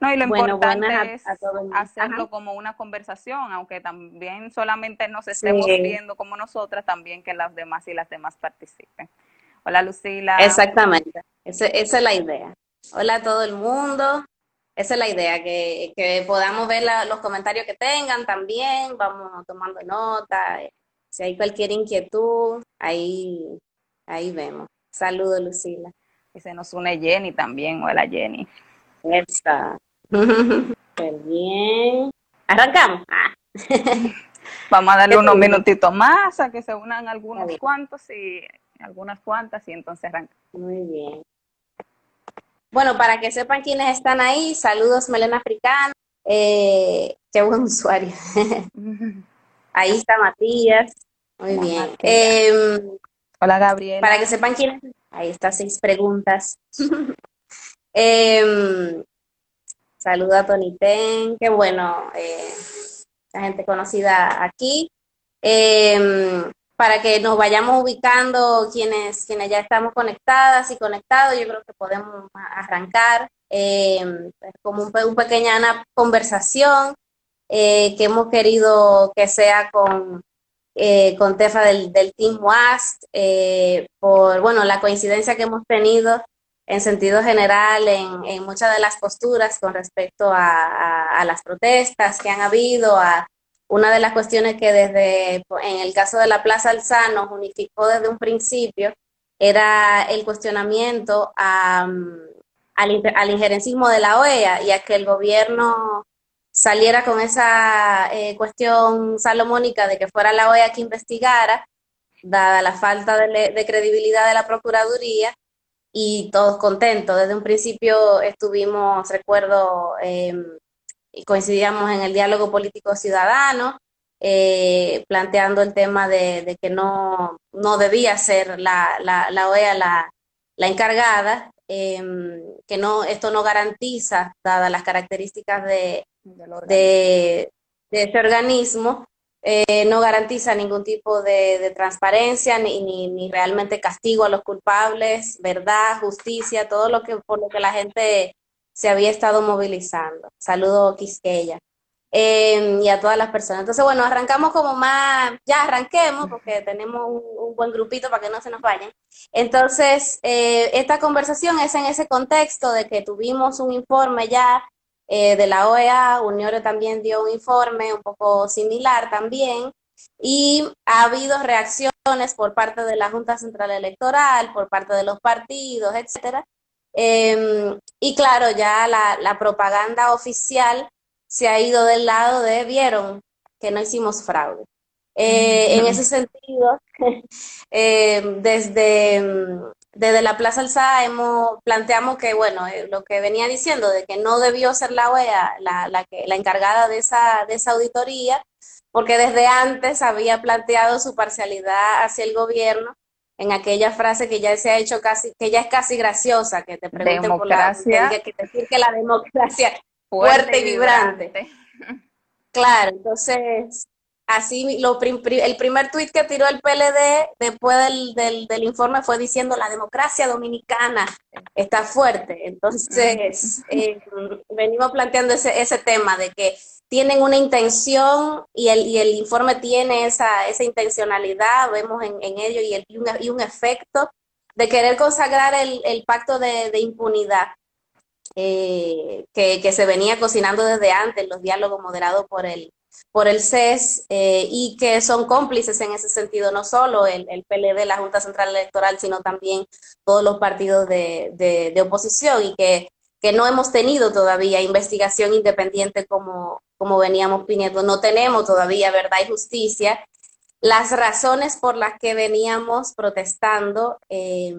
No, y lo importante es hacerlo como una conversación, aunque también solamente nos estemos viendo como nosotras, también que las demás y las demás participen. Hola Lucila. Exactamente, esa, es la idea. Hola a todo el mundo. Esa es la idea, que, que podamos ver los comentarios que tengan también, vamos tomando nota, si hay cualquier inquietud, ahí, ahí vemos. Saludos, Lucila. Y se nos une Jenny también. Hola, Jenny. Está. bien. Arrancamos. Ah. Vamos a darle unos minutitos más a que se unan algunos cuantos y algunas cuantas y entonces arrancamos. Muy bien. Bueno, para que sepan quiénes están ahí, saludos Melena Africana. Eh, qué buen usuario. ahí está Matías. Muy bien. Em, Hola, Gabriel. Para que sepan quiénes. Ahí está, seis preguntas. eh, saluda a Tony Ten, qué bueno, eh, la gente conocida aquí. Em, para que nos vayamos ubicando quienes, quienes ya estamos conectadas y conectados, yo creo que podemos arrancar em, como un, una pequeña conversación eh, que hemos querido que sea con eh, con Tefa del, Team WAST, por bueno, la coincidencia que hemos tenido en sentido general en, muchas de las posturas con respecto a, las protestas que han habido, a una de las cuestiones que desde, en el caso de la Plaza Alzano, unificó desde un principio, era el cuestionamiento al, al injerencismo de la OEA y a que el gobierno saliera con esa eh, cuestión salomónica de que fuera la OEA que investigara, dada la falta de, credibilidad de la Procuraduría, y todos contentos. Desde un principio estuvimos, recuerdo, y coincidíamos en el diálogo político ciudadano, eh, planteando el tema de, que no, no, debía ser la, la, OEA la, la encargada, em, que no, esto no garantiza, dadas las características de, de, ese organismo eh, no garantiza ningún tipo de, transparencia ni, ni, realmente castigo a los culpables, verdad, justicia, todo lo que por lo que la gente se había estado movilizando. Saludo Quisqueya. Em, y a todas las personas. Entonces, bueno, arrancamos como más, ya arranquemos porque tenemos un, buen grupito para que no se nos vayan. Entonces, eh, esta conversación es en ese contexto de que tuvimos un informe ya eh, de la OEA, Unión también dio un informe un poco similar también, y ha habido reacciones por parte de la Junta Central Electoral, por parte de los partidos, etcétera. Em, y claro, ya la, propaganda oficial se ha ido del lado de vieron que no hicimos fraude. Eh, en ese sentido, em, desde desde la Plaza Alzada hemos, planteamos que, bueno, eh, lo que venía diciendo, de que no debió ser la OEA la, la, que, la encargada de esa, de esa auditoría, porque desde antes había planteado su parcialidad hacia el gobierno en aquella frase que ya se ha hecho casi, que ya es casi graciosa, que te pregunten por la que, que decir que la democracia fuerte, y vibrante. Claro, entonces Así, lo el primer tuit que tiró el PLD después del, del, informe fue diciendo la democracia dominicana está fuerte. Entonces, eh, venimos planteando ese, ese tema de que tienen una intención y el, y el informe tiene esa, esa intencionalidad, vemos en, en ello, y, el, y, un, y, un, efecto de querer consagrar el, el pacto de, de impunidad. Eh, que, que se venía cocinando desde antes, los diálogos moderados por el, por el CES eh, y que son cómplices en ese sentido, no solo el, el, PLD, la Junta Central Electoral, sino también todos los partidos de, de, oposición y que, que, no hemos tenido todavía investigación independiente como, como veníamos pidiendo. No tenemos todavía verdad y justicia. Las razones por las que veníamos protestando eh,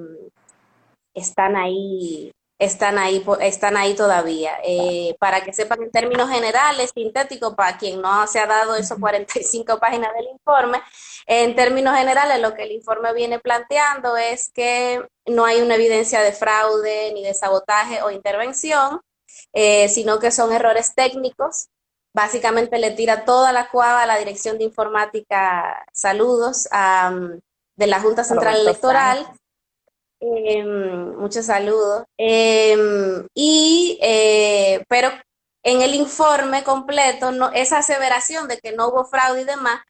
están ahí están ahí, están ahí todavía. Eh, para que sepan en términos generales, sintético, para quien no se ha dado esos 45 páginas del informe, en términos generales lo que el informe viene planteando es que no hay una evidencia de fraude ni de sabotaje o intervención, eh, sino que son errores técnicos. Básicamente le tira toda la cuava a la Dirección de Informática, saludos, de la Junta Central Electoral eh, muchos saludos. Em, y, eh, pero en el informe completo, no, esa aseveración de que no hubo fraude y demás,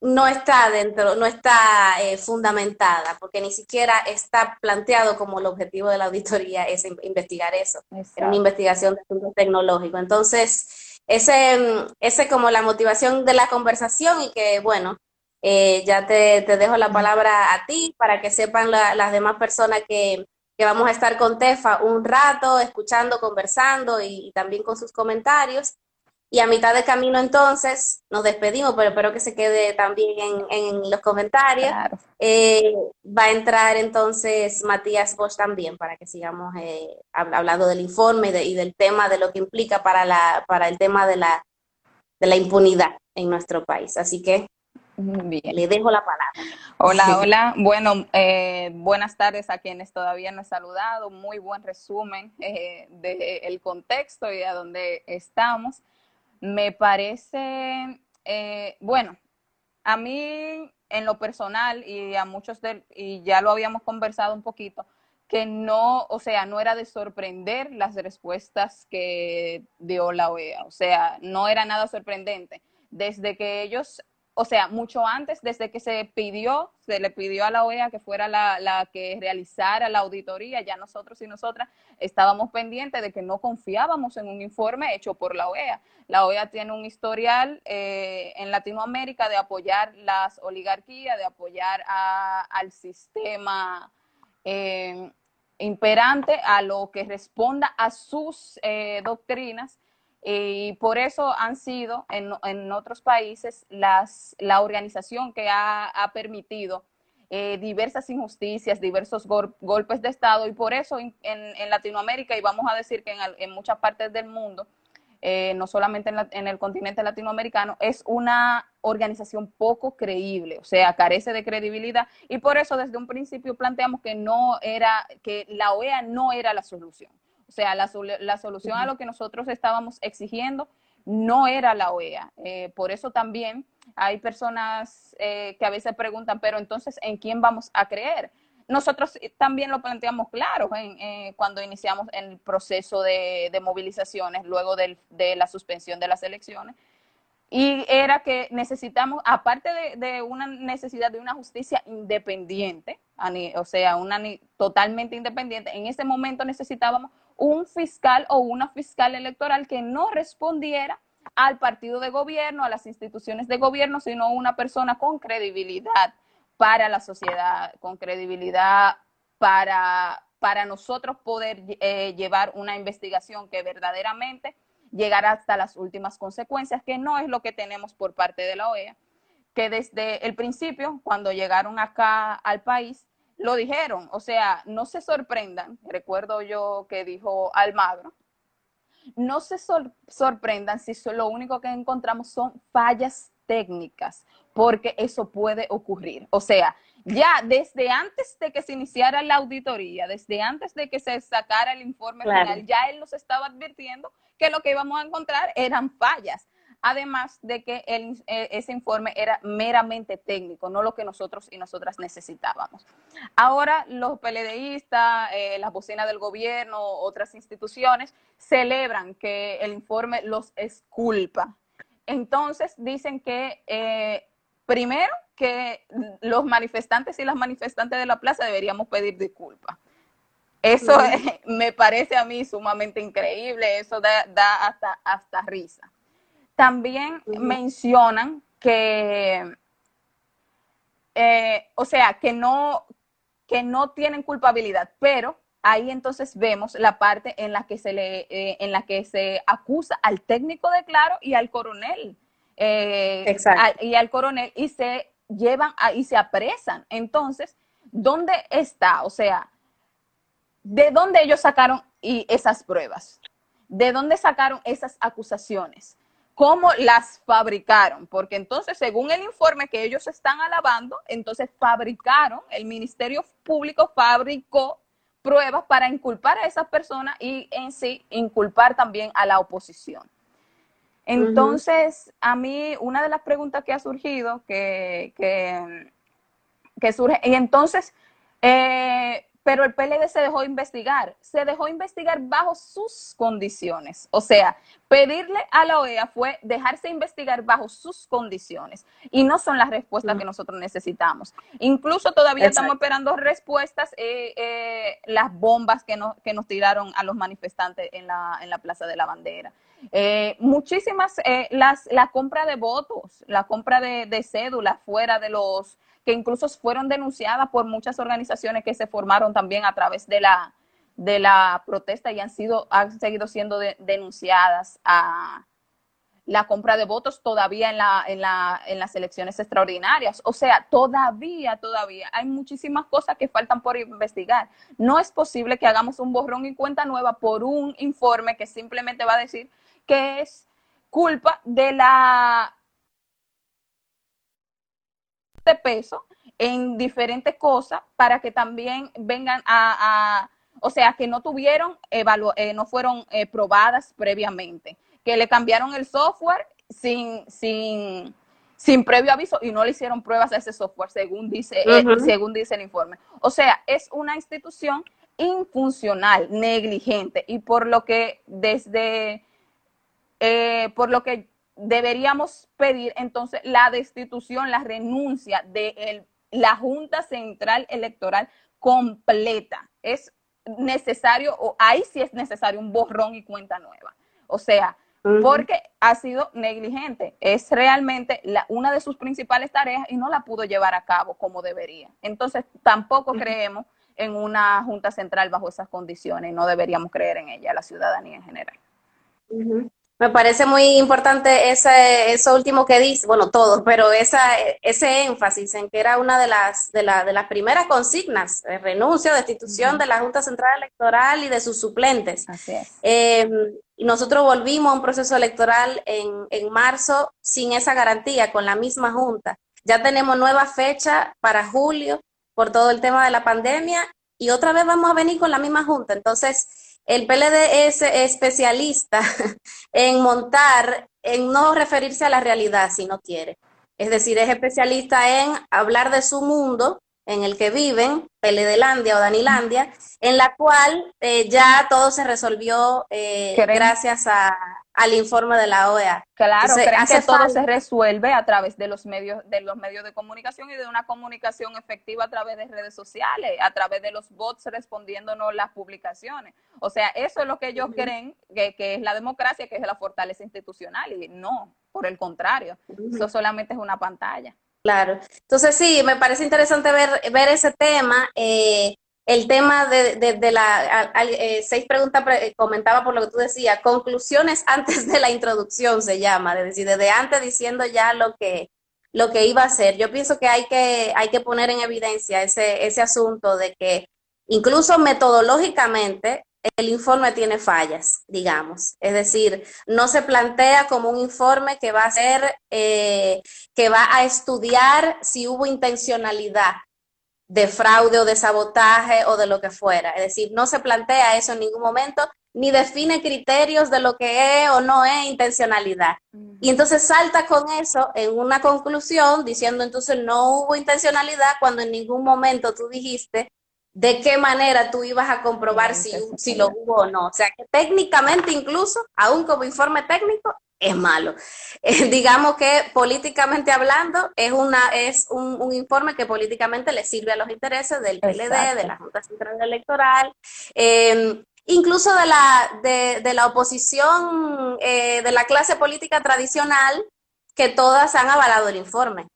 no está dentro, no está eh, fundamentada, porque ni siquiera está planteado como el objetivo de la auditoría es investigar eso. Es una investigación de asuntos tecnológicos. Entonces, ese, ese como la motivación de la conversación y que, bueno, eh, ya te, dejo la palabra a ti para que sepan las demás personas que, que, vamos a estar con Tefa un rato, escuchando, conversando y también con sus comentarios. Y a mitad de camino entonces nos despedimos, pero espero que se quede también en, los comentarios. Eh, va a entrar entonces Matías Bosch también para que sigamos eh, hablando del informe y, del tema de lo que implica para, la, para el tema de la, de la impunidad en nuestro país. Así que Bien. Le dejo la palabra. Hola, hola. Bueno, eh, buenas tardes a quienes todavía no he saludado. Muy buen resumen eh, del contexto y a dónde estamos. Me parece, eh, bueno, a mí en lo personal y a muchos de, y ya lo habíamos conversado un poquito, que no, o sea, no era de sorprender las respuestas que dio la OEA, o sea, no era nada sorprendente. Desde que ellos o sea, mucho antes, desde que se pidió, se le pidió a la OEA que fuera la, que realizara la auditoría, ya nosotros y nosotras estábamos pendientes de que no confiábamos en un informe hecho por la OEA. La OEA tiene un historial eh, en Latinoamérica de apoyar las oligarquías, de apoyar al sistema eh, imperante, a lo que responda a sus eh, doctrinas y por eso han sido en, en otros países las, la organización que ha, ha permitido eh, diversas injusticias, diversos golpes de Estado y por eso en, en, Latinoamérica y vamos a decir que en, en muchas partes del mundo, eh, no solamente en, el continente latinoamericano, es una organización poco creíble, o sea, carece de credibilidad y por eso desde un principio planteamos que no era, que la OEA no era la solución. O sea, la, la solución a lo que nosotros estábamos exigiendo no era la OEA. Eh, por eso también hay personas eh, que a veces preguntan, pero entonces, ¿en quién vamos a creer? Nosotros también lo planteamos claro eh, cuando iniciamos el proceso de, movilizaciones luego de la suspensión de las elecciones. Y era que necesitamos, aparte de, de, una necesidad de una justicia independiente, o sea, una totalmente independiente, en ese momento necesitábamos un fiscal o una fiscal electoral que no respondiera al partido de gobierno, a las instituciones de gobierno, sino una persona con credibilidad para la sociedad, con credibilidad para, para nosotros poder eh, llevar una investigación que verdaderamente llegara hasta las últimas consecuencias, que no es lo que tenemos por parte de la OEA, que desde el principio, cuando llegaron acá al país, lo dijeron, o sea, no se sorprendan, recuerdo yo que dijo Almagro, no se sorprendan si lo único que encontramos son fallas técnicas, porque eso puede ocurrir. O sea, ya desde antes de que se iniciara la auditoría, desde antes de que se sacara el informe final, ya él nos estaba advirtiendo que lo que íbamos a encontrar eran fallas además de que el, eh, ese informe era meramente técnico, no lo que nosotros y nosotras necesitábamos. Ahora los PLDistas, eh, las bocinas del gobierno, otras instituciones celebran que el informe los esculpa. Entonces dicen que eh, primero que los manifestantes y las manifestantes de la plaza deberíamos pedir disculpas. Eso me parece a mí sumamente increíble, eso da, da hasta, hasta risa. También mencionan que, eh, o sea, que no, que no tienen culpabilidad, pero ahí entonces vemos la parte en la que se le, eh, en la que se acusa al técnico de Claro y al coronel. Eh, y al coronel y se llevan y se apresan. Entonces, ¿dónde está? O sea, ¿de dónde ellos sacaron y esas pruebas? ¿De dónde sacaron esas acusaciones? Cómo las fabricaron, porque entonces, según el informe que ellos están alabando, entonces fabricaron, el Ministerio Público fabricó pruebas para inculpar a esas personas y en sí inculpar también a la oposición. Entonces, a mí una de las preguntas que ha surgido, que, que, surge, y entonces, eh, pero el PLD se dejó investigar, se dejó investigar bajo sus condiciones. O sea, Pedirle a la OEA fue dejarse investigar bajo sus condiciones y no son las respuestas que nosotros necesitamos. Incluso todavía estamos esperando respuestas, eh, eh, las bombas que, no, que nos tiraron a los manifestantes en la, en la Plaza de la Bandera. Eh, muchísimas, las, la compra de votos, la compra de, de cédulas fuera de los, que incluso fueron denunciadas por muchas organizaciones que se formaron también a través de la, de la protesta y han sido han seguido siendo denunciadas a la compra de votos todavía en, la, en, la, en las elecciones extraordinarias. O sea, todavía, todavía hay muchísimas cosas que faltan por investigar. No es posible que hagamos un borrón y cuenta nueva por un informe que simplemente va a decir que es culpa de la de peso en diferentes cosas para que también vengan a o sea, que no tuvieron, eh, no fueron eh, probadas previamente, que le cambiaron el software sin, sin, sin previo aviso y no le hicieron pruebas a ese software, según dice, eh, según dice el informe. O sea, es una institución infuncional, negligente, y por lo que desde, por lo que deberíamos pedir entonces la destitución, la renuncia de la Junta Central Electoral completa. Es necesario, o ahí sí es necesario un borrón y cuenta nueva. O sea, porque ha sido negligente. Es realmente la, una de sus principales tareas y no la pudo llevar a cabo como debería. Entonces, tampoco creemos en una Junta Central bajo esas condiciones no deberíamos creer en ella, la ciudadanía en general. Me parece muy importante ese, eso último que dice, bueno, todo, pero esa, ese énfasis en que era una de las, de, la, de las primeras consignas, de renuncia, destitución de la Junta Central Electoral y de sus suplentes. Así es. Eh, nosotros volvimos a un proceso electoral en, en marzo sin esa garantía, con la misma Junta. Ya tenemos nueva fecha para julio por todo el tema de la pandemia y otra vez vamos a venir con la misma Junta. Entonces, el PLD es especialista en montar, en no referirse a la realidad si no quiere. Es decir, es especialista en hablar de su mundo en el que viven, PLDlandia o Danilandia, en la cual eh, ya todo se resolvió eh, gracias a, al informe de la OEA. Claro, creen que todo se resuelve a través de los medios de los medios de comunicación y de una comunicación efectiva a través de redes sociales, a través de los bots respondiéndonos las publicaciones. O sea, eso es lo que ellos creen que, es la democracia, que es la fortaleza institucional y no, por el contrario, eso solamente es una pantalla. Claro. Entonces sí, me parece interesante ver, ver ese tema. Eh, el tema de, de, la, eh, seis preguntas eh, comentaba por lo que tú decías, conclusiones antes de la introducción se llama, es decir, desde antes diciendo ya lo que, lo que iba a hacer. Yo pienso que hay que, hay que poner en evidencia ese, ese asunto de que incluso metodológicamente el informe tiene fallas, digamos. Es decir, no se plantea como un informe que va a ser, eh, que va a estudiar si hubo intencionalidad de fraude o de sabotaje o de lo que fuera. Es decir, no se plantea eso en ningún momento, ni define criterios de lo que es o no es intencionalidad. Y entonces salta con eso en una conclusión diciendo entonces no hubo intencionalidad cuando en ningún momento tú dijiste de qué manera tú ibas a comprobar si, si lo hubo o no. O sea que técnicamente incluso, aún como informe técnico, es malo. Eh, digamos que políticamente hablando es una es un, informe que políticamente le sirve a los intereses del PLD, de la Junta Central Electoral, em, incluso de la de, de la oposición eh, de la clase política tradicional que todas han avalado el informe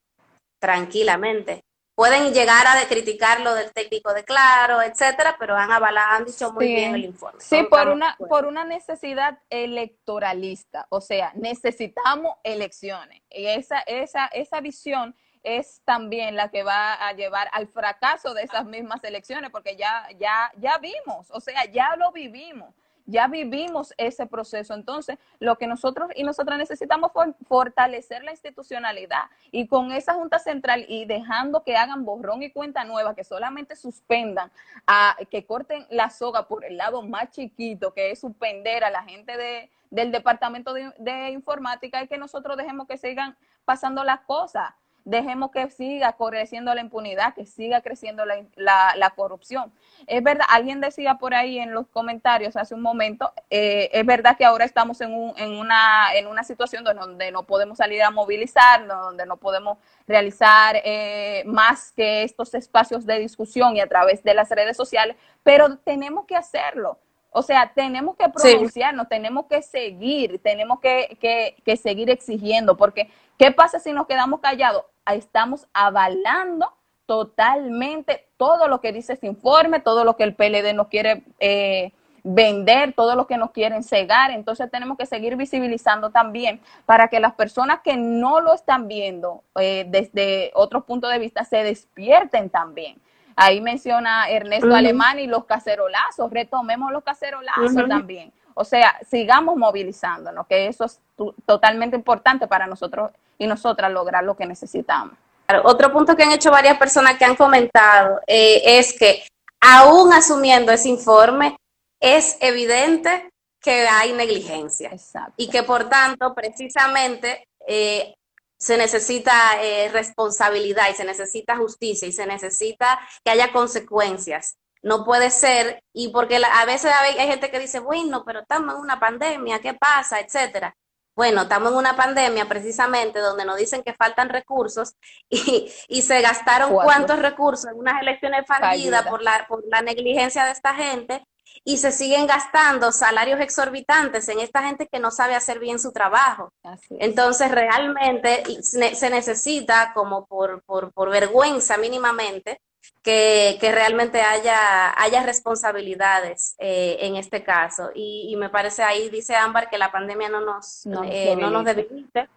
tranquilamente pueden llegar a criticar lo del técnico de claro, etcétera, pero han avalado, han dicho muy bien el informe. Sí, por una, por una necesidad electoralista, o sea, necesitamos elecciones. Y esa, esa, esa visión es también la que va a llevar al fracaso de esas mismas elecciones, porque ya, ya, ya vimos, o sea, ya lo vivimos ya vivimos ese proceso. Entonces, lo que nosotros y nosotras necesitamos es fortalecer la institucionalidad y con esa Junta Central y dejando que hagan borrón y cuenta nueva, que solamente suspendan, a, que corten la soga por el lado más chiquito, que es suspender a la gente de, del Departamento de, de Informática y que nosotros dejemos que sigan pasando las cosas dejemos que siga creciendo la impunidad, que siga creciendo la, corrupción. Es verdad, alguien decía por ahí en los comentarios hace un momento, eh, es verdad que ahora estamos en, una, en una situación donde no podemos salir a movilizar, donde no podemos realizar eh, más que estos espacios de discusión y a través de las redes sociales, pero tenemos que hacerlo. O sea, tenemos que pronunciarnos, tenemos que seguir, tenemos que, que, seguir exigiendo, porque ¿qué pasa si nos quedamos callados? Estamos avalando totalmente todo lo que dice ese informe, todo lo que el PLD nos quiere eh, vender, todo lo que nos quieren cegar. Entonces tenemos que seguir visibilizando también para que las personas que no lo están viendo eh, desde otro punto de vista se despierten también. Ahí menciona Ernesto Alemán y los cacerolazos, retomemos los cacerolazos también. O sea, sigamos movilizándonos, que eso es totalmente importante para nosotros y nosotras lograr lo que necesitamos. Otro punto que han hecho varias personas que han comentado eh, es que aún asumiendo ese informe, es evidente que hay negligencia. Y que por tanto precisamente eh, se necesita eh, responsabilidad y se necesita justicia y se necesita que haya consecuencias. No puede ser, y porque a veces hay, gente que dice, bueno, pero estamos en una pandemia, ¿qué pasa? Etcétera. Bueno, estamos en una pandemia precisamente donde nos dicen que faltan recursos y, y se gastaron cuántos recursos en unas elecciones fallidas por la, por la negligencia de esta gente y se siguen gastando salarios exorbitantes en esta gente que no sabe hacer bien su trabajo. Entonces, realmente se necesita, como por, por, vergüenza mínimamente, que, realmente haya, haya responsabilidades eh, en este caso. Y, me parece ahí, dice Ámbar, que la pandemia no nos, no, eh, nos debilite.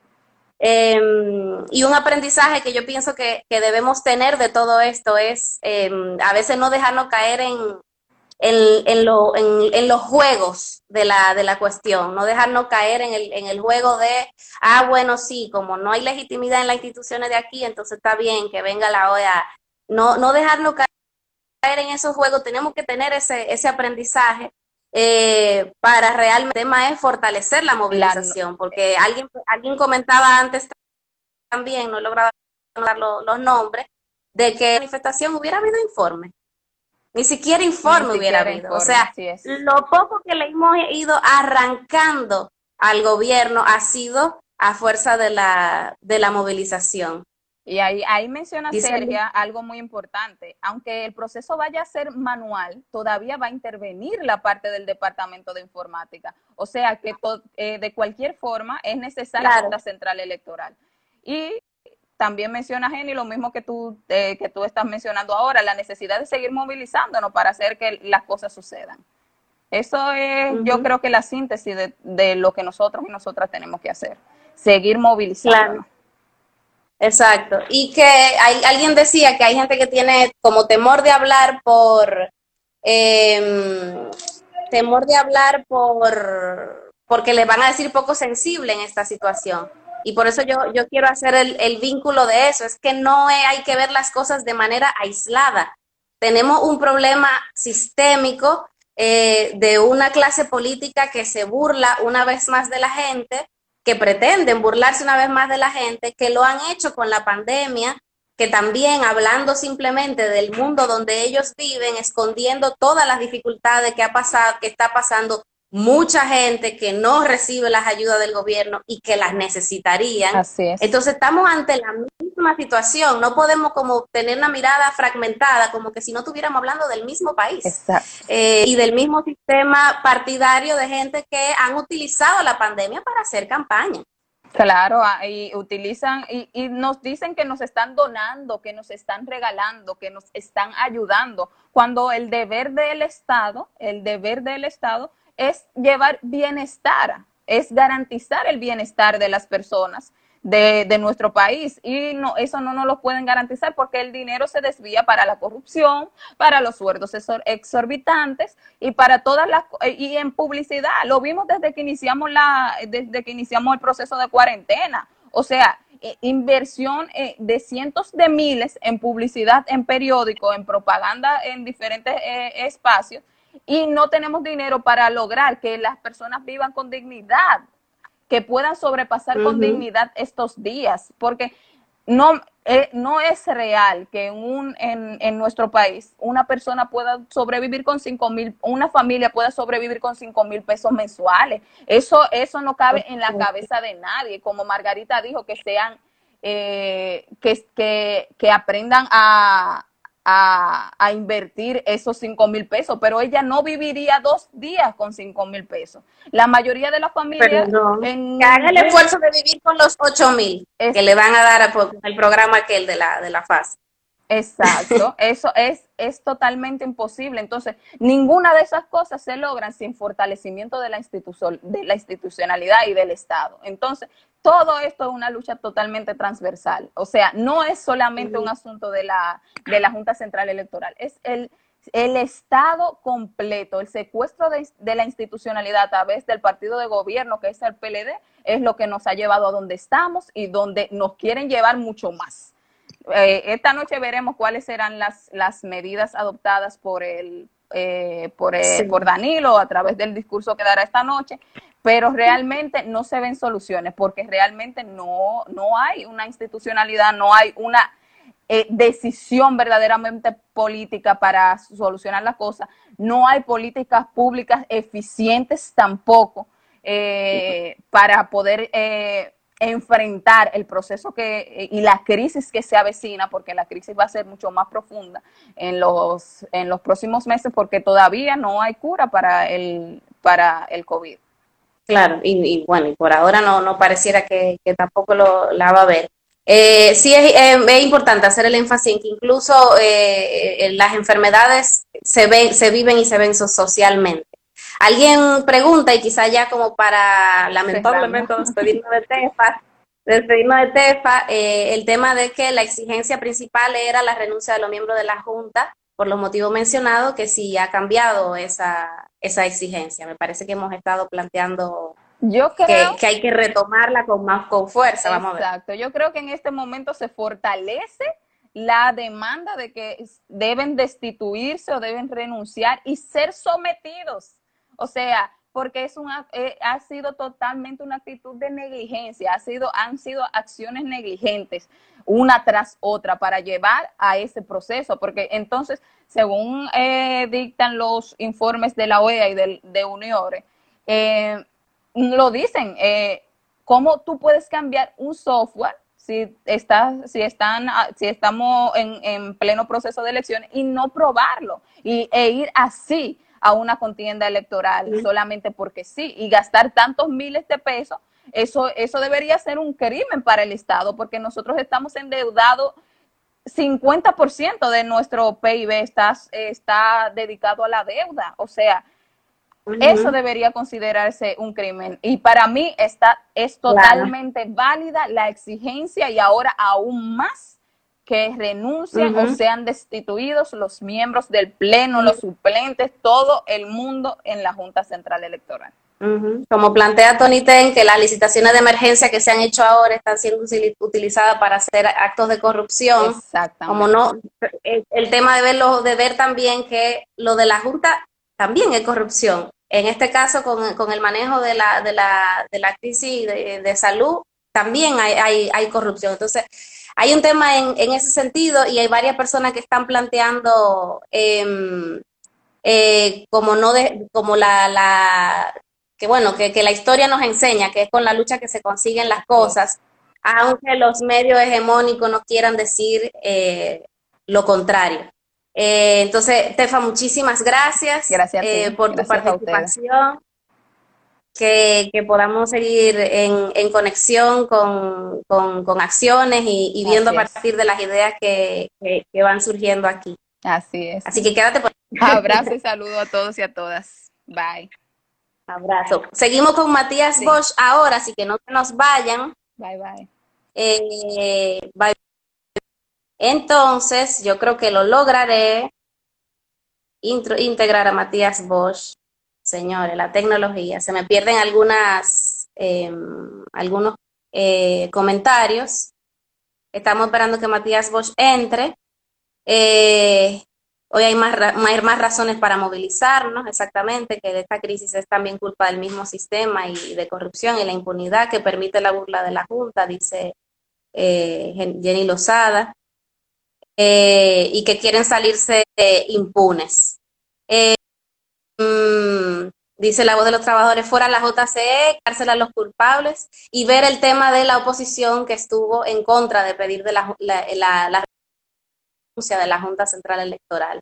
Em, y un aprendizaje que yo pienso que, debemos tener de todo esto es em, a veces no dejarnos caer en, en, en, lo, en, en, los juegos de la, de la cuestión, no dejarnos caer en el, en el juego de, ah, bueno, sí, como no hay legitimidad en las instituciones de aquí, entonces está bien que venga la OEA. No, no dejarnos caer en esos juegos, tenemos que tener ese, ese aprendizaje eh, para realmente el tema es fortalecer la movilización, porque alguien, alguien comentaba antes también, no he logrado los, los nombres, de que la manifestación hubiera habido informe. Ni siquiera informe hubiera habido. o sea, lo poco que le hemos ido arrancando al gobierno ha sido a fuerza de la, de la movilización. Y ahí, ahí menciona Sergia algo muy importante. Aunque el proceso vaya a ser manual, todavía va a intervenir la parte del departamento de informática. O sea que eh, de cualquier forma es necesaria la central electoral. Y también menciona Jenny lo mismo que tú, eh, que tú estás mencionando ahora, la necesidad de seguir movilizándonos para hacer que las cosas sucedan. Eso es, yo creo que la síntesis de, lo que nosotros y nosotras tenemos que hacer, seguir movilizándonos. Exacto. Y que hay, alguien decía que hay gente que tiene como temor de hablar por, em, temor de hablar por, porque le van a decir poco sensible en esta situación. Y por eso yo, yo quiero hacer el, vínculo de eso, es que no hay que ver las cosas de manera aislada. Tenemos un problema sistémico eh, de una clase política que se burla una vez más de la gente, que pretenden burlarse una vez más de la gente, que lo han hecho con la pandemia, que también hablando simplemente del mundo donde ellos viven, escondiendo todas las dificultades que ha pasado, que está pasando mucha gente que no recibe las ayudas del gobierno y que las necesitarían. Así es. Entonces estamos ante la misma situación, no podemos como tener una mirada fragmentada, como que si no estuviéramos hablando del mismo país eh, y del mismo sistema partidario de gente que han utilizado la pandemia para hacer campaña. Claro, ah, y utilizan y, y, nos dicen que nos están donando, que nos están regalando, que nos están ayudando, cuando el deber del Estado, el deber del Estado es llevar bienestar, es garantizar el bienestar de las personas de, nuestro país y no, eso no nos lo pueden garantizar porque el dinero se desvía para la corrupción, para los sueldos exorbitantes y para todas las y en publicidad. Lo vimos desde que iniciamos la desde que iniciamos el proceso de cuarentena. O sea, eh, inversión eh, de cientos de miles en publicidad, en periódico, en propaganda en diferentes eh, espacios y no tenemos dinero para lograr que las personas vivan con dignidad, que puedan sobrepasar con dignidad estos días, porque no eh, no es real que en, un, en, en, nuestro país una persona pueda sobrevivir con cinco mil, una familia pueda sobrevivir con cinco mil pesos mensuales. Eso, eso no cabe en la cabeza de nadie. Como Margarita dijo, que sean, eh, que, que, que aprendan a, a, a, invertir esos cinco mil pesos, pero ella no viviría dos días con cinco mil pesos. La mayoría de las familias... en, que haga el esfuerzo de vivir con los ocho mil que le van a dar a, el programa aquel de la, de la FAS. Exacto, eso es, es totalmente imposible. Entonces, ninguna de esas cosas se logran sin fortalecimiento de la, institución, de la institucionalidad y del Estado. Entonces, todo esto es una lucha totalmente transversal. O sea, no es solamente un asunto de la, de la Junta Central Electoral, es el, el Estado completo, el secuestro de, de, la institucionalidad a través del partido de gobierno que es el PLD, es lo que nos ha llevado a donde estamos y donde nos quieren llevar mucho más. Eh, esta noche veremos cuáles serán las, las medidas adoptadas por el, eh, por, el, por Danilo a través del discurso que dará esta noche, pero realmente no se ven soluciones porque realmente no, no hay una institucionalidad, no hay una eh, decisión verdaderamente política para solucionar la cosa, no hay políticas públicas eficientes tampoco eh, para poder eh, enfrentar el proceso que y la crisis que se avecina, porque la crisis va a ser mucho más profunda en los, en los próximos meses, porque todavía no hay cura para el, para el COVID. Claro, y, bueno, y por ahora no, no pareciera que, tampoco lo, la va a ver. Eh, sí es, eh, es, importante hacer el énfasis en que incluso eh, las enfermedades se, ven, se viven y se ven socialmente. Alguien pregunta, y quizá ya como para lamentablemente despedirnos de Tefa, despedirnos de Tefa, eh, el tema de que la exigencia principal era la renuncia de los miembros de la Junta por los motivos mencionados, que sí ha cambiado esa, esa exigencia. Me parece que hemos estado planteando yo creo que, hay que retomarla con más con fuerza. Vamos exacto. Yo creo que en este momento se fortalece la demanda de que deben destituirse o deben renunciar y ser sometidos. O sea, porque es una, eh, ha sido totalmente una actitud de negligencia, ha sido, han sido acciones negligentes una tras otra para llevar a ese proceso, porque entonces, según eh, dictan los informes de la OEA y de, de UNIORE, eh, lo dicen, eh, cómo tú puedes cambiar un software si está, si están, si estamos en, en pleno proceso de elección y no probarlo y, e ir así a una contienda electoral solamente porque sí y gastar tantos miles de pesos, eso, eso debería ser un crimen para el Estado porque nosotros estamos endeudados 50% de nuestro PIB está, está dedicado a la deuda. O sea, eso debería considerarse un crimen. Y para mí está, es totalmente válida la exigencia y ahora aún más que renuncien o sean destituidos los miembros del Pleno, los suplentes, todo el mundo en la Junta Central Electoral. Como plantea Tony Ten, que las licitaciones de emergencia que se han hecho ahora están siendo utilizadas para hacer actos de corrupción. Exactamente. Como no, el, tema de verlo, de ver también que lo de la Junta también es corrupción. En este caso, con, con el manejo de la, de la, de la crisis de, de salud, también hay, hay, hay corrupción. Entonces, hay un tema en, en, ese sentido y hay varias personas que están planteando eh, eh, como no de, como la, la que bueno, que, que, la historia nos enseña, que es con la lucha que se consiguen las cosas, aunque los medios hegemónicos no quieran decir eh, lo contrario. Eh, entonces, Tefa, muchísimas gracias, gracias eh, por tu participación que, que podamos seguir en, en conexión con, con, con, acciones y, y viendo a partir de las ideas que, que, que, van surgiendo aquí. Así es. Así que quédate por Abrazo y saludo a todos y a todas. Bye. Abrazo. Seguimos con Matías sí. Bosch ahora, así que no se nos vayan. Bye, bye. Eh, bye. Entonces, yo creo que lo lograré integrar a Matías Bosch señores, la tecnología. Se me pierden algunas, eh, algunos eh, comentarios. Estamos esperando que Matías Bosch entre. Eh, hoy hay más, hay más razones para movilizarnos, exactamente, que esta crisis es también culpa del mismo sistema y de corrupción y la impunidad que permite la burla de la Junta, dice eh, Jenny Lozada, eh, y que quieren salirse impunes. Mm, dice la voz de los trabajadores, fuera la JCE, cárcel a los culpables, y ver el tema de la oposición que estuvo en contra de pedir de la, la, la, renuncia de la Junta Central Electoral.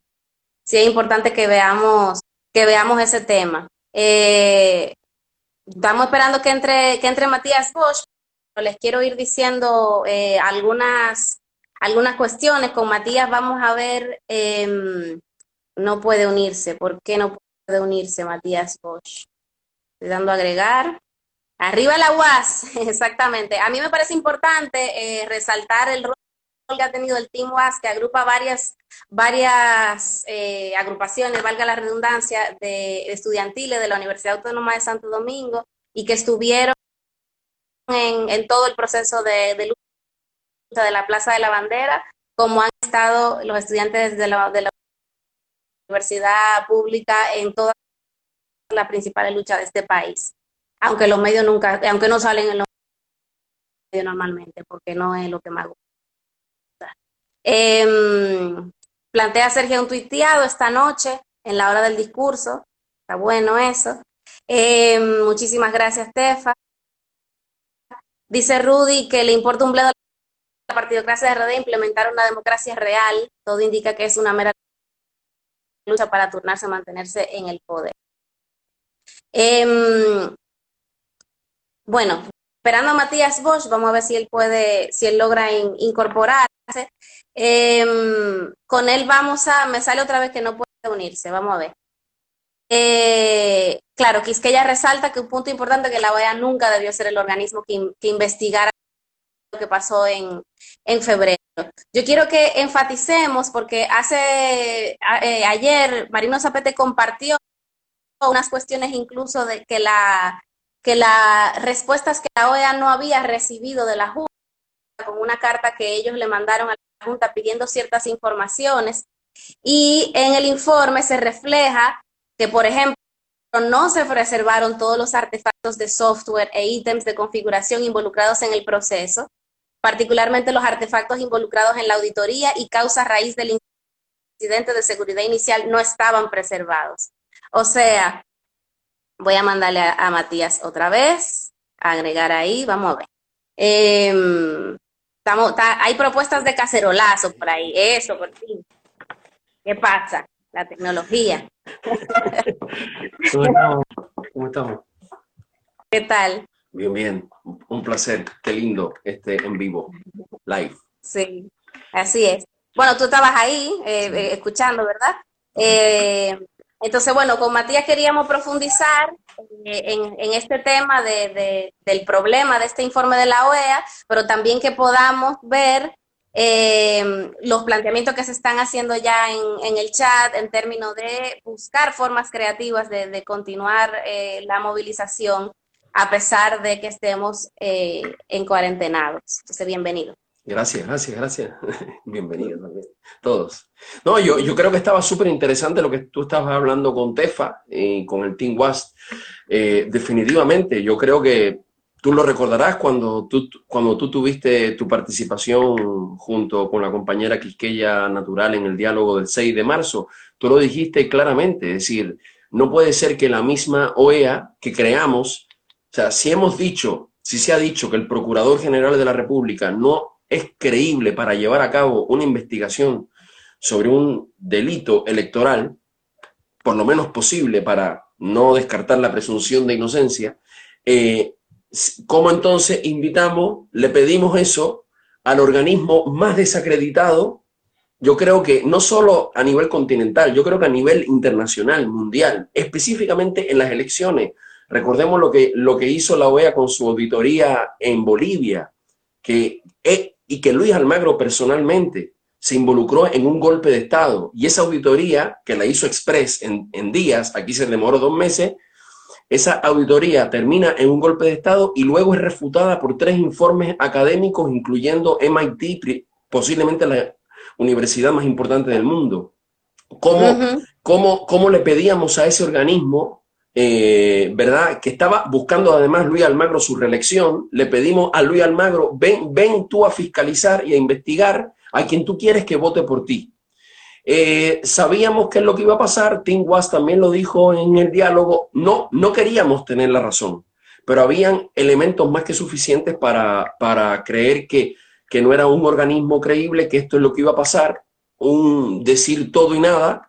Sí es importante que veamos, que veamos ese tema. Eh, estamos esperando que entre, que entre Matías Bosch, pero les quiero ir diciendo eh, algunas, algunas cuestiones. Con Matías vamos a ver, em, no puede unirse. ¿Por qué no puede unirse Matías Bosch? Dando a agregar. Arriba la UAS, exactamente. A mí me parece importante eh, resaltar el rol que ha tenido el Team UAS, que agrupa varias, varias eh, agrupaciones, valga la redundancia, de estudiantiles de la Universidad Autónoma de Santo Domingo y que estuvieron en, todo el proceso de, lucha de la Plaza de la Bandera, como han estado los estudiantes de la, de la universidad pública en todas las principales luchas de este país. Aunque los medios nunca, aunque no salen en los medios normalmente, porque no es lo que más gusta. Eh, plantea Sergio un tuiteado esta noche en la hora del discurso. Está bueno eso. Em, muchísimas gracias, Tefa. Dice Rudy que le importa un bledo a la partidocracia de RD implementar una democracia real. Todo indica que es una mera lucha para turnarse a mantenerse en el poder. Em, bueno, esperando a Matías Bosch, vamos a ver si él puede, si él logra incorporarse. Em, con él vamos a, me sale otra vez que no puede unirse, vamos a ver. Eh, claro, Quisqueya resalta que un punto importante que la OEA nunca debió ser el organismo que, investigara lo que pasó en, febrero. Yo quiero que enfaticemos, porque hace eh, ayer Marino Zapete compartió unas cuestiones incluso de que la que las respuestas que la OEA no había recibido de la Junta con una carta que ellos le mandaron a la Junta pidiendo ciertas informaciones. Y en el informe se refleja que, por ejemplo, no se preservaron todos los artefactos de software e ítems de configuración involucrados en el proceso, particularmente los artefactos involucrados en la auditoría y causa raíz del incidente de seguridad inicial no estaban preservados. O sea, voy a mandarle a, Matías otra vez, agregar ahí, vamos a ver. Em, hay propuestas de cacerolazo por ahí, eso, por fin. ¿Qué pasa? La tecnología. ¿Cómo estamos? ¿Qué tal? Bien, bien. Un placer. Qué lindo este en vivo, live. Sí, así es. Bueno, tú estabas ahí eh, eh, escuchando, ¿verdad? Eh, entonces, bueno, con Matías queríamos profundizar eh, en, este tema de, del problema de este informe de la OEA, pero también que podamos ver eh, los planteamientos que se están haciendo ya en, el chat en términos de buscar formas creativas de, continuar eh, la movilización a pesar de que estemos en cuarentenados. Entonces, bienvenido. Gracias, gracias, gracias. Bienvenidos también, todos. No, yo, yo creo que estaba súper interesante lo que tú estabas hablando con Tefa y con el Team WASP. Eh, definitivamente, yo creo que tú lo recordarás cuando tú, cuando tú tuviste tu participación junto con la compañera Quisqueya Natural en el diálogo del 6 de marzo. Tú lo dijiste claramente, es decir, no puede ser que la misma OEA que creamos, o sea, si hemos dicho, si se ha dicho que el Procurador General de la República no es creíble para llevar a cabo una investigación sobre un delito electoral, por lo menos posible para no descartar la presunción de inocencia, eh, ¿cómo entonces invitamos, le pedimos eso al organismo más desacreditado? Yo creo que no solo a nivel continental, yo creo que a nivel internacional, mundial, específicamente en las elecciones. Recordemos lo que, lo que hizo la OEA con su auditoría en Bolivia, que es, y que Luis Almagro personalmente se involucró en un golpe de Estado y esa auditoría que la hizo Express en, días, aquí se demoró dos meses, esa auditoría termina en un golpe de Estado y luego es refutada por tres informes académicos, incluyendo MIT, posiblemente la universidad más importante del mundo. ¿Cómo, cómo, cómo le pedíamos a ese organismo eh, ¿verdad? Que estaba buscando además Luis Almagro su reelección. Le pedimos a Luis Almagro, ven, ven tú a fiscalizar y a investigar a quien tú quieres que vote por ti. Eh, sabíamos qué es lo que iba a pasar, Tim Was también lo dijo en el diálogo, no, no queríamos tener la razón, pero habían elementos más que suficientes para, para creer que, que no era un organismo creíble, que esto es lo que iba a pasar, un decir todo y nada,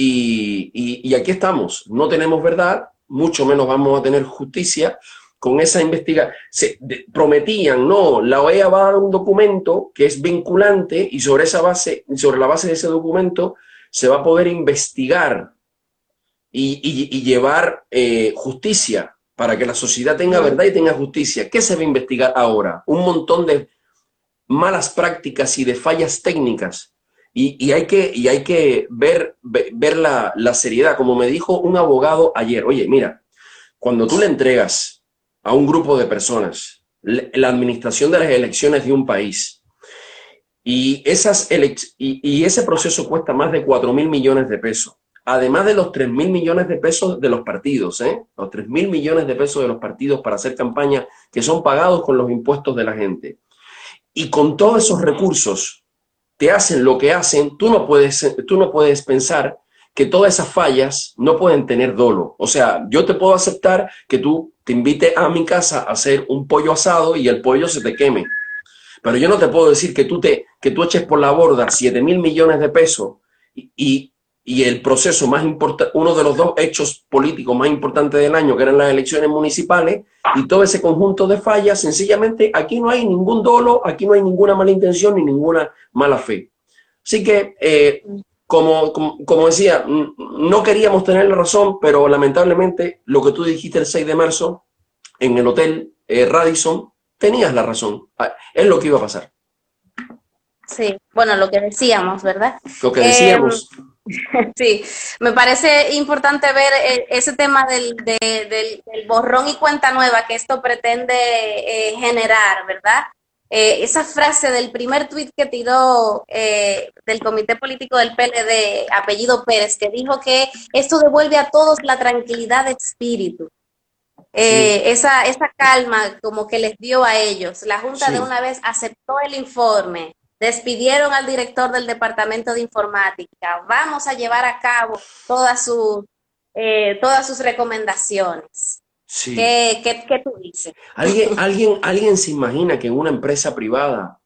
y, aquí estamos, no tenemos verdad, mucho menos vamos a tener justicia con esa investigación. Se prometían, no, la OEA va a dar un documento que es vinculante y sobre esa base, sobre la base de ese documento, se va a poder investigar y, llevar eh, justicia para que la sociedad tenga verdad y tenga justicia. ¿Qué se va a investigar ahora? Un montón de malas prácticas y de fallas técnicas y, hay que, y hay que ver, ver la, seriedad. Como me dijo un abogado ayer, oye, mira, cuando tú le entregas a un grupo de personas la administración de las elecciones de un país y, esas y, ese proceso cuesta más de 4 mil millones de pesos, además de los 3 mil millones de pesos de los partidos, ¿eh? los 3 mil millones de pesos de los partidos para hacer campaña que son pagados con los impuestos de la gente. Y con todos esos recursos te hacen lo que hacen, tú no puedes, tú no puedes pensar que todas esas fallas no pueden tener dolo. O sea, yo te puedo aceptar que tú te invites a mi casa a hacer un pollo asado y el pollo se te queme. Pero yo no te puedo decir que tú, te, que tú eches por la borda 7 mil millones de pesos y el proceso más importante, uno de los dos hechos políticos más importantes del año, que eran las elecciones municipales, y todo ese conjunto de fallas, sencillamente aquí no hay ningún dolo, aquí no hay ninguna mala intención ni ninguna mala fe. Así que, eh, como, como, decía, no queríamos tener la razón, pero lamentablemente lo que tú dijiste el 6 de marzo en el hotel eh, Radisson, tenías la razón. Ah, es lo que iba a pasar. Sí, bueno, lo que decíamos, ¿verdad? Lo que decíamos. Em, Sí, me parece importante ver eh, ese tema del, del, borrón y cuenta nueva que esto pretende eh, generar, ¿verdad? Eh, esa frase del primer tuit que tiró del Comité Político del PLD, apellido Pérez, que dijo que esto devuelve a todos la tranquilidad de espíritu. esa, esa calma como que les dio a ellos. La Junta de una vez aceptó el informe, despidieron al director del departamento de informática. Vamos a llevar a cabo todas sus, eh, todas sus recomendaciones. ¿Qué, qué, tú dices? ¿Alguien, alguien, ¿Alguien se imagina que en una empresa privada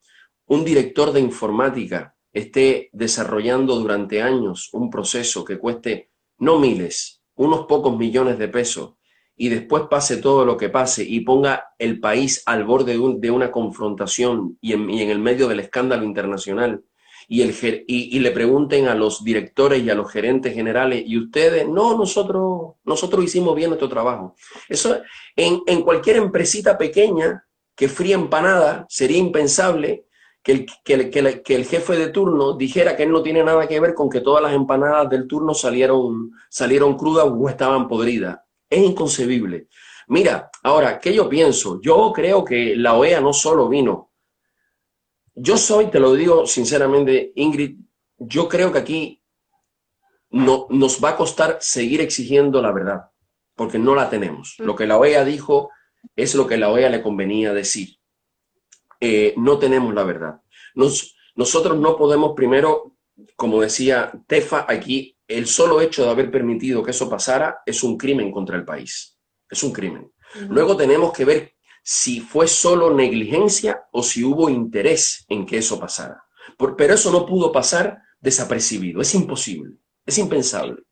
un director de informática esté desarrollando durante años un proceso que cueste no miles, unos pocos millones de pesos y después pase todo lo que pase y ponga el país al borde de, una confrontación y en, el medio del escándalo internacional y, le pregunten a los directores y a los gerentes generales, y ustedes, no, nosotros, nosotros hicimos bien nuestro trabajo. Eso en, cualquier empresita pequeña que fría empanada sería impensable que el, que el, jefe de turno dijera que él no tiene nada que ver con que todas las empanadas del turno salieron, salieron crudas o estaban podridas. Es inconcebible. Mira, ahora, ¿qué yo pienso? Yo creo que la OEA no solo vino. Yo soy, te lo digo sinceramente, Ingrid, yo creo que aquí no, nos va a costar seguir exigiendo la verdad, porque no la tenemos. Mm. Lo que la OEA dijo es lo que la OEA le convenía decir. Eh, no tenemos la verdad. nosotros no podemos primero, como decía Tefa, aquí el solo hecho de haber permitido que eso pasara es un crimen contra el país. Es un crimen. Luego tenemos que ver si fue solo negligencia o si hubo interés en que eso pasara. pero eso no pudo pasar desapercibido. Es imposible. Es impensable.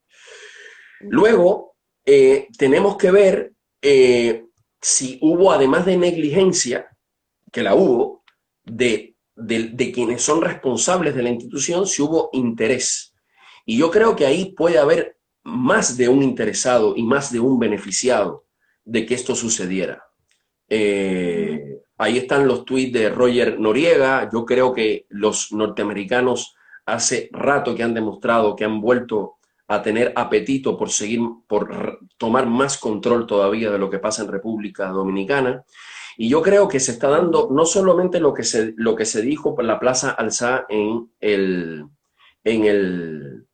Luego eh, tenemos que ver eh, si hubo, además de negligencia, que la hubo, de, de quienes son responsables de la institución, si hubo interés y yo creo que ahí puede haber más de un interesado y más de un beneficiado de que esto sucediera. Eh, ahí están los tweets de Roger Noriega. Yo creo que los norteamericanos hace rato que han demostrado que han vuelto a tener apetito por seguir, por tomar más control todavía de lo que pasa en República Dominicana. Y yo creo que se está dando no solamente lo que se, lo que se dijo por la Plaza Alzá en el, en el,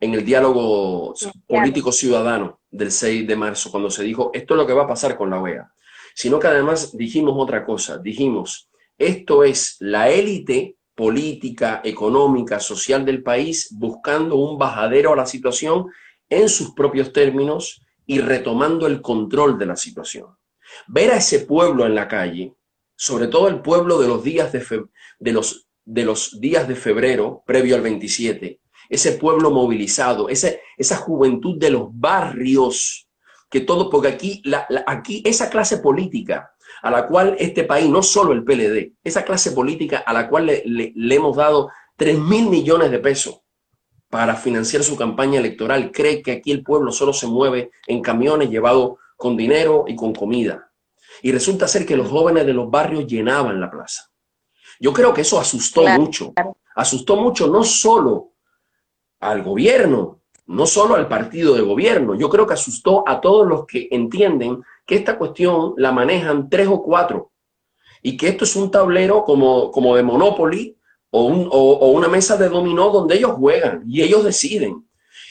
en el diálogo político ciudadano, del 6 de marzo, cuando se dijo, esto es lo que va a pasar con la OEA, sino que además dijimos otra cosa, dijimos, esto es la élite política, económica, social del país buscando un bajadero a la situación en sus propios términos y retomando el control de la situación. Ver a ese pueblo en la calle, sobre todo el pueblo de los días de, de, los, de los días de febrero, previo al 27, ese pueblo movilizado, ese, esa juventud de los barrios, que todo, porque aquí, la, aquí esa clase política a la cual este país, no solo el PLD, esa clase política a la cual le, le hemos dado 3 mil millones de pesos para financiar su campaña electoral, cree que aquí el pueblo solo se mueve en camiones llevados con dinero y con comida. Y resulta ser que los jóvenes de los barrios llenaban la plaza. Yo creo que eso asustó mucho. Asustó mucho no solo al gobierno, no solo al partido de gobierno, yo creo que asustó a todos los que entienden que esta cuestión la manejan tres o cuatro y que esto es un tablero como, como de Monopoly o, un, o, una mesa de dominó donde ellos juegan y ellos deciden.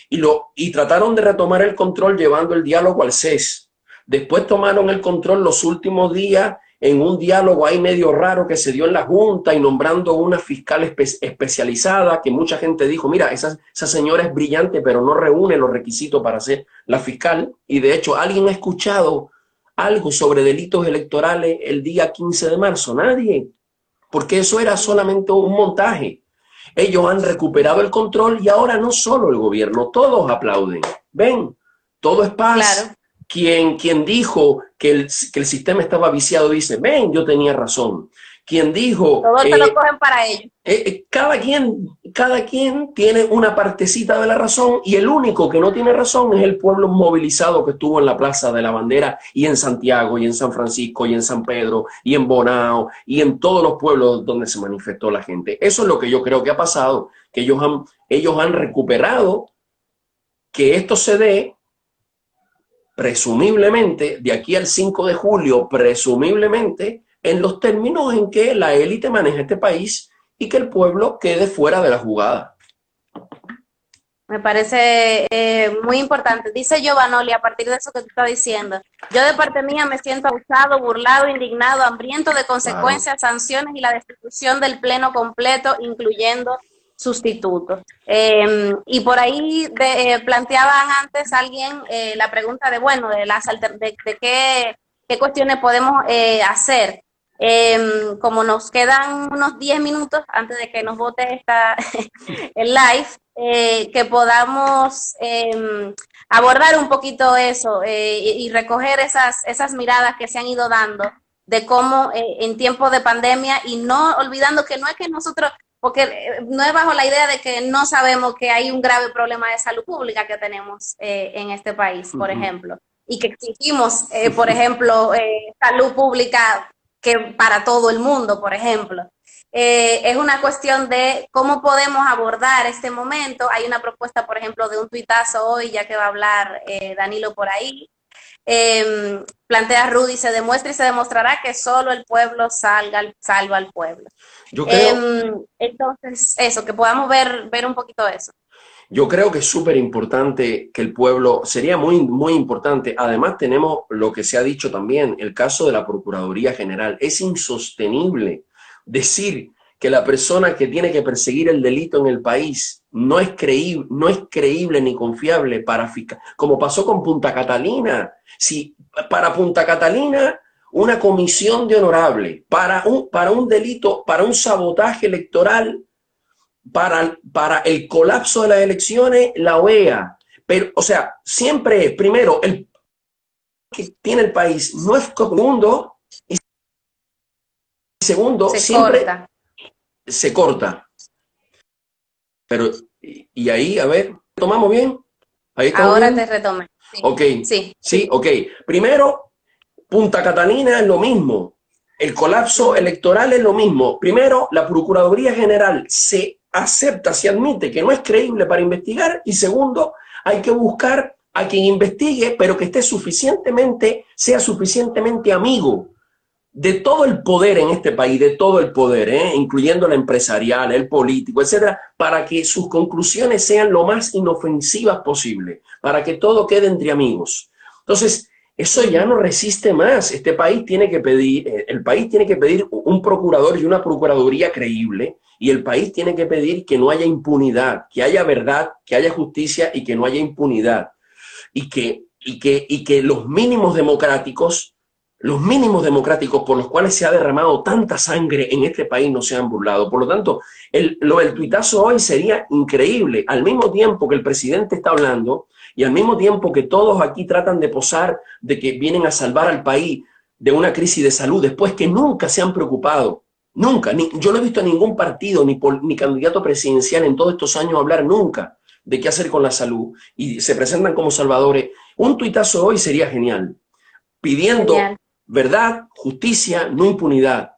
Y, lo, y trataron de retomar el control llevando el diálogo al CES. Después tomaron el control los últimos días en un diálogo ahí medio raro que se dio en la Junta y nombrando una fiscal especializada que mucha gente dijo, mira, esa, esa señora es brillante, pero no reúne los requisitos para ser la fiscal. Y de hecho, ¿alguien ha escuchado algo sobre delitos electorales el día 15 de marzo? Nadie, porque eso era solamente un montaje. Ellos han recuperado el control y ahora no solo el gobierno, todos aplauden. Ven, todo es paz. Quien, quien dijo que el, que el sistema estaba viciado dice, ven, yo tenía razón. Quien dijo... Todos lo eh, cogen para ellos. Eh, eh, cada, quien, cada quien tiene una partecita de la razón y el único que no tiene razón es el pueblo movilizado que estuvo en la Plaza de la Bandera y en Santiago y en San Francisco y en San Pedro y en Bonao y en todos los pueblos donde se manifestó la gente. Eso es lo que yo creo que ha pasado, que ellos han, ellos han recuperado que esto se dé presumiblemente, de aquí al 5 de julio, presumiblemente, en los términos en que la élite maneja este país y que el pueblo quede fuera de la jugada. Me parece eh, muy importante. Dice Giovanoli, a partir de eso que tú estás diciendo, yo de parte mía me siento abusado, burlado, indignado, hambriento de consecuencias, sanciones y la destitución del pleno completo, incluyendo sustitutos. Em, y por ahí de, eh, planteaban antes alguien eh, la pregunta de, bueno, de, las de, qué, qué, cuestiones podemos eh, hacer. Em, como nos quedan unos 10 minutos antes de que nos vote esta, el live, que podamos em, abordar un poquito eso y, recoger esas, esas miradas que se han ido dando de cómo en tiempos de pandemia y no olvidando que no es que nosotros porque eh, no es bajo la idea de que no sabemos que hay un grave problema de salud pública que tenemos eh, en este país, por ejemplo, y que exigimos, eh, por ejemplo, salud pública que para todo el mundo, por ejemplo. es una cuestión de cómo podemos abordar este momento. Hay una propuesta, por ejemplo, de un tuitazo hoy, ya que va a hablar Danilo por ahí, eh, plantea Rudy, se demuestra y se demostrará que solo el pueblo salga, salva al pueblo. Em, entonces, eso, que podamos ver, ver un poquito eso. Yo creo que es súper importante que el pueblo, sería muy, muy importante, además tenemos lo que se ha dicho también, el caso de la Procuraduría General. Es insostenible decir que la persona que tiene que perseguir el delito en el país no es creíble, no es creíble ni confiable para fiscal, como pasó con Punta Catalina. Si para Punta Catalina una comisión de honorable para un, para un delito, para un sabotaje electoral, para, para el colapso de las elecciones, la OEA. Pero, o sea, siempre, primero, el que tiene el país no es mundo y segundo, siempre se corta. Pero, y, ahí, a ver, ¿tomamos bien? Ahí Ahora te retome. Ok. Sí. Sí, ok. Primero, Punta Catalina es lo mismo. El colapso electoral es lo mismo. Primero, la Procuraduría General se acepta, se admite que no es creíble para investigar. Y segundo, hay que buscar a quien investigue, pero que esté suficientemente, sea suficientemente amigo de todo el poder en este país, de todo el poder, ¿eh? incluyendo el empresarial, el político, etcétera, para que sus conclusiones sean lo más inofensivas posible, para que todo quede entre amigos. Entonces, eso ya no resiste más. Este país tiene que pedir, eh, el país tiene que pedir un procurador y una procuraduría creíble, y el país tiene que pedir que no haya impunidad, que haya verdad, que haya justicia y que no haya impunidad. Y que, y que, y que los mínimos democráticos los mínimos democráticos por los cuales se ha derramado tanta sangre en este país no se han burlado. Por lo tanto, el, lo del tuitazo hoy sería increíble. Al mismo tiempo que el presidente está hablando y al mismo tiempo que todos aquí tratan de posar de que vienen a salvar al país de una crisis de salud, después que nunca se han preocupado, nunca, ni, yo no he visto a ningún partido ni, ni candidato presidencial en todos estos años hablar nunca de qué hacer con la salud y se presentan como salvadores. Un tuitazo hoy sería genial, pidiendo verdad, justicia, no impunidad.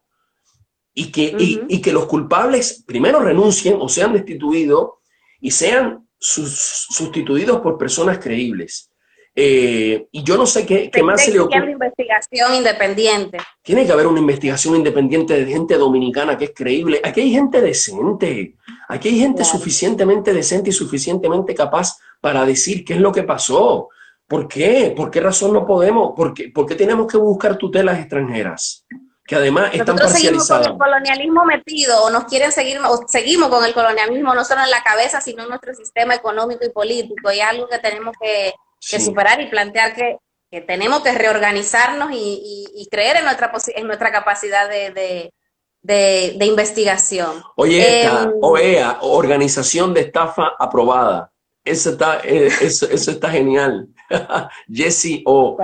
Y que, y, que los culpables primero renuncien o sean destituidos y sean sustituidos por personas creíbles. Eh, y yo no sé qué, qué más se le ocurre. una investigación independiente. Tiene que haber una investigación independiente de gente dominicana que es creíble. Aquí hay gente decente. Aquí hay gente suficientemente decente y suficientemente capaz para decir qué es lo que pasó. ¿Por qué? ¿Por qué razón no podemos? ¿Por qué, ¿Por qué tenemos que buscar tutelas extranjeras? Que además están Nosotros seguimos con el colonialismo metido, o nos quieren seguir, o seguimos con el colonialismo no solo en la cabeza, sino en nuestro sistema económico y político. Y algo que tenemos que, superar y plantear que, tenemos que reorganizarnos y, creer en nuestra, en nuestra capacidad de, investigación. Oye, esta, OEA, em, Organización de Estafa Aprobada. Eso está, eh, eso, eso está genial. Jesse O.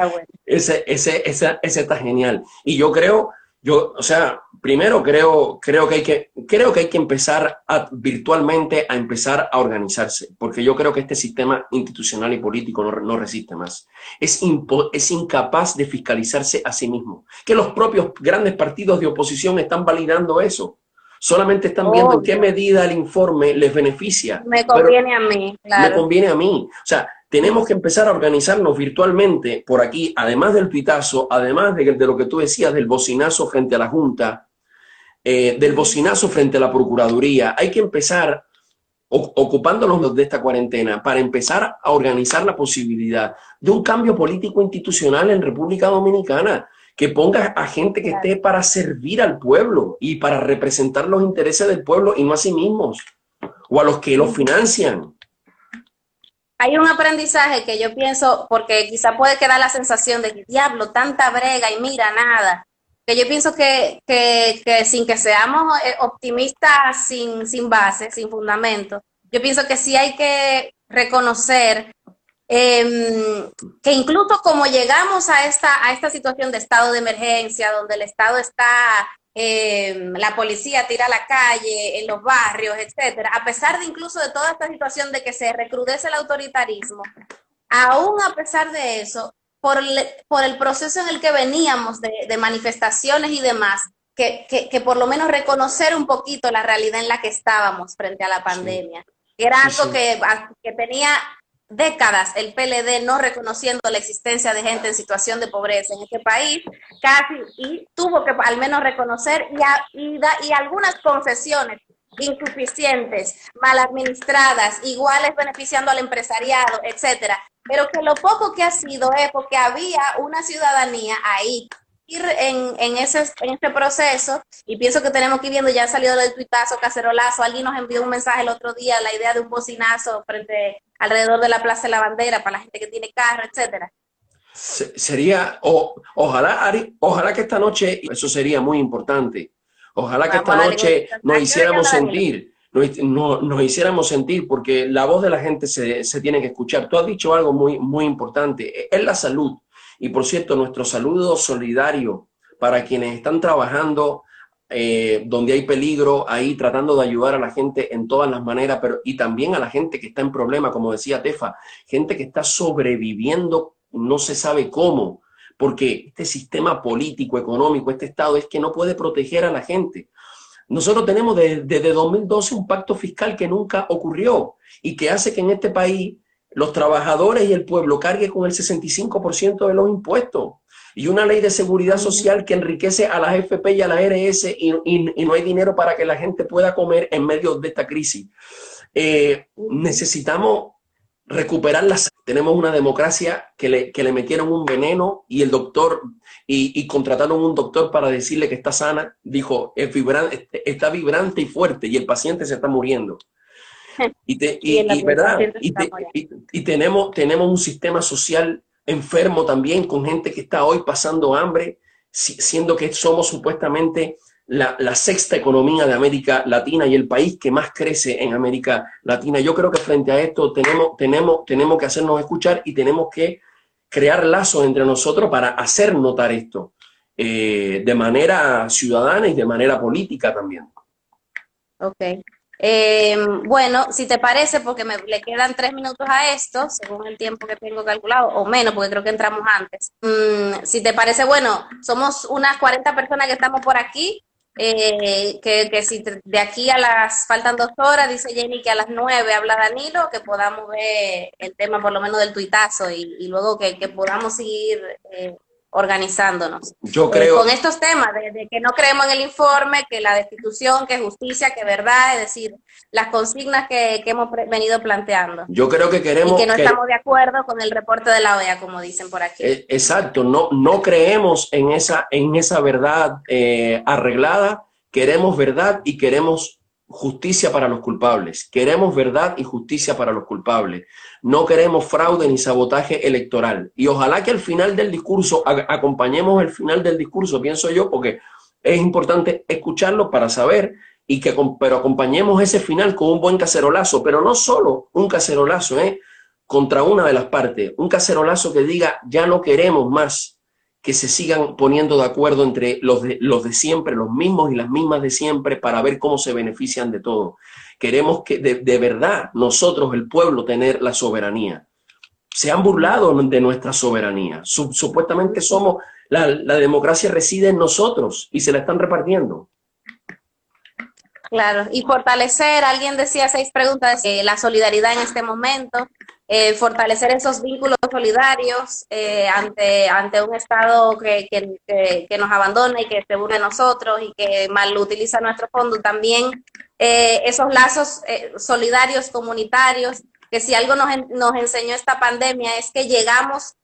Ese, ese, ese, ese está genial. Y yo creo, yo, o sea, primero creo, creo, que hay que, creo que hay que empezar a, virtualmente a empezar a organizarse, porque yo creo que este sistema institucional y político no, no resiste más. Es, es incapaz de fiscalizarse a sí mismo. Que los propios grandes partidos de oposición están validando eso. Solamente están viendo en qué medida el informe les beneficia. Me conviene a mí. Me conviene a mí. O sea, tenemos que empezar a organizarnos virtualmente por aquí, además del tuitazo, además de, lo que tú decías del bocinazo frente a la Junta, eh, del bocinazo frente a la Procuraduría. Hay que empezar ocupándonos de esta cuarentena para empezar a organizar la posibilidad de un cambio político institucional en República Dominicana que ponga a gente que esté para servir al pueblo y para representar los intereses del pueblo y no a sí mismos o a los que lo financian hay un aprendizaje que yo pienso, porque quizá puede quedar la sensación de que diablo, tanta brega y mira nada, que yo pienso que, sin que seamos eh, optimistas sin, sin base, sin fundamento, yo pienso que sí hay que reconocer em, que incluso como llegamos a esta, a esta situación de estado de emergencia, donde el Estado está Em, la policía tira a la calle, en los barrios, etcétera, a pesar de incluso de toda esta situación de que se recrudece el autoritarismo, aún a pesar de eso, por el, por el proceso en el que veníamos de, manifestaciones y demás, que, que, por lo menos reconocer un poquito la realidad en la que estábamos frente a la pandemia. Era algo que, que tenía décadas el PLD no reconociendo la existencia de gente en situación de pobreza en este país, casi, y tuvo que al menos reconocer y, y, algunas concesiones insuficientes, mal administradas, iguales beneficiando al empresariado, etcétera, pero que lo poco que ha sido es porque había una ciudadanía ahí ir en, en, ese, en este proceso y pienso que tenemos que ir viendo, ya ha salido del tuitazo, cacerolazo, alguien nos envió un mensaje el otro día, la idea de un bocinazo frente alrededor de la Plaza de la Bandera para la gente que tiene carro, etcétera. Sería, o, ojalá, ojalá que esta noche, eso sería muy importante, ojalá que esta noche nos hiciéramos sentir, nos, nos, hiciéramos sentir, porque la voz de la gente se, se tiene que escuchar. Tú has dicho algo muy, muy importante, es la salud y por cierto, nuestro saludo solidario para quienes están trabajando eh, donde hay peligro, ahí tratando de ayudar a la gente en todas las maneras, pero y también a la gente que está en problema, como decía Tefa, gente que está sobreviviendo, no se sabe cómo, porque este sistema político, económico, este Estado es que no puede proteger a la gente. Nosotros tenemos desde 2012 un pacto fiscal que nunca ocurrió y que hace que en este país los trabajadores y el pueblo carguen con el 65% de los impuestos. Y una ley de seguridad social que enriquece a las FP y a las RS y, y, no hay dinero para que la gente pueda comer en medio de esta crisis. Eh, necesitamos recuperar las... Tenemos una democracia que le, que le metieron un veneno y el doctor, y, y, contrataron un doctor para decirle que está sana, dijo, es vibrante, está vibrante y fuerte y el paciente se está muriendo. Y, y, ¿verdad? y, tenemos, tenemos un sistema social enfermo también, con gente que está hoy pasando hambre, siendo que somos supuestamente la, sexta economía de América Latina y el país que más crece en América Latina. Yo creo que frente a esto tenemos, tenemos, tenemos que hacernos escuchar y tenemos que crear lazos entre nosotros para hacer notar esto eh, de manera ciudadana y de manera política también. Ok. Eh, bueno, si te parece, porque me le quedan tres minutos a esto, según el tiempo que tengo calculado, o menos, porque creo que entramos antes. Mm, si te parece, bueno, somos unas 40 personas que estamos por aquí. Eh, que, si de aquí a las, faltan dos horas, dice Jenny que a las nueve habla Danilo, que podamos ver el tema por lo menos del tuitazo y, luego que, podamos seguir eh, organizándonos. Yo creo. con estos temas de, que no creemos en el informe, que la destitución, que justicia, que verdad, es decir, las consignas que, hemos venido planteando. Yo creo que queremos. Y que no estamos de acuerdo con el reporte de la OEA, como dicen por aquí. Eh, exacto, no, no creemos en esa, en esa verdad eh, arreglada, queremos verdad y queremos justicia para los culpables. Queremos verdad y justicia para los culpables. No queremos fraude ni sabotaje electoral. Y ojalá que al final del discurso, acompañemos el final del discurso, pienso yo, porque es importante escucharlo para saber y que pero acompañemos ese final con un buen cacerolazo, pero no solo un cacerolazo, ¿eh? contra una de las partes, un cacerolazo que diga ya no queremos más que se sigan poniendo de acuerdo entre los de, los de siempre, los mismos y las mismas de siempre, para ver cómo se benefician de todo. Queremos que de, verdad nosotros, el pueblo, tener la soberanía. Se han burlado de nuestra soberanía. supuestamente somos, la, democracia reside en nosotros y se la están repartiendo. Claro, y fortalecer, alguien decía seis preguntas, eh, la solidaridad en este momento, eh, fortalecer esos vínculos solidarios eh, ante, ante un Estado que, que, nos abandona y que se burla de nosotros y que mal utiliza nuestro fondo. También eh, esos lazos solidarios comunitarios, que si algo nos, nos enseñó esta pandemia es que llegamos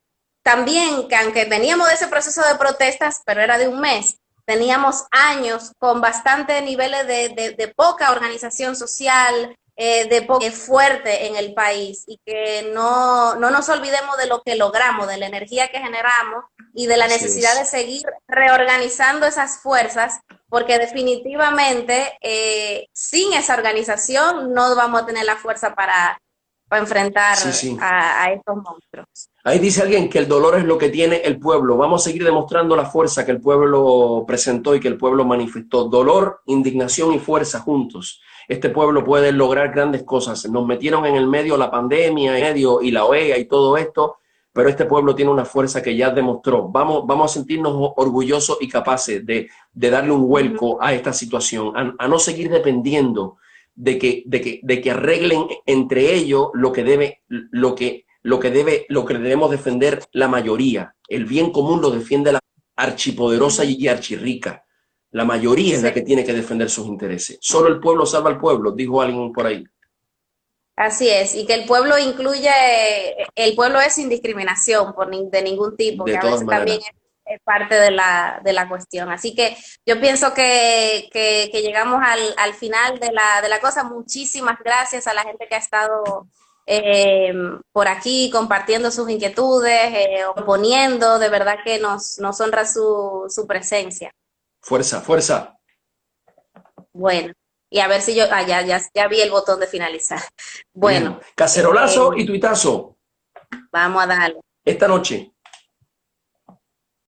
también, que aunque veníamos de ese proceso de protestas, pero era de un mes, teníamos años con bastante niveles de, de poca organización social, eh, de fuerte en el país y que no, no, nos olvidemos de lo que logramos, de la energía que generamos y de la necesidad de seguir reorganizando esas fuerzas, porque definitivamente eh, sin esa organización no vamos a tener la fuerza para, para enfrentar A, a, estos monstruos. Ahí dice alguien que el dolor es lo que tiene el pueblo. Vamos a seguir demostrando la fuerza que el pueblo presentó y que el pueblo manifestó. Dolor, indignación y fuerza juntos este pueblo puede lograr grandes cosas. Nos metieron en el medio la pandemia, en medio y la OEA y todo esto, pero este pueblo tiene una fuerza que ya demostró. Vamos, vamos a sentirnos orgullosos y capaces de, darle un vuelco a esta situación, a, no seguir dependiendo de que, de, que, de que arreglen entre ellos lo que debe, lo que, lo que debe, lo que debemos defender la mayoría. El bien común lo defiende la archipoderosa y archirrica. La mayoría es la que tiene que defender sus intereses. Solo el pueblo salva al pueblo, dijo alguien por ahí. Así es, y que el pueblo incluye, el pueblo es sin discriminación por de ningún tipo, que a veces también es, parte de la, de la cuestión. Así que yo pienso que, que, llegamos al, al, final de la, de la cosa. Muchísimas gracias a la gente que ha estado eh, por aquí compartiendo sus inquietudes, eh, oponiendo, de verdad que nos, nos honra su, su presencia. Fuerza, fuerza. Bueno, y a ver si yo, ah, ya, ya, vi el botón de finalizar. Bueno. Cacerolazo eh, y tuitazo. Vamos a darle. Esta noche.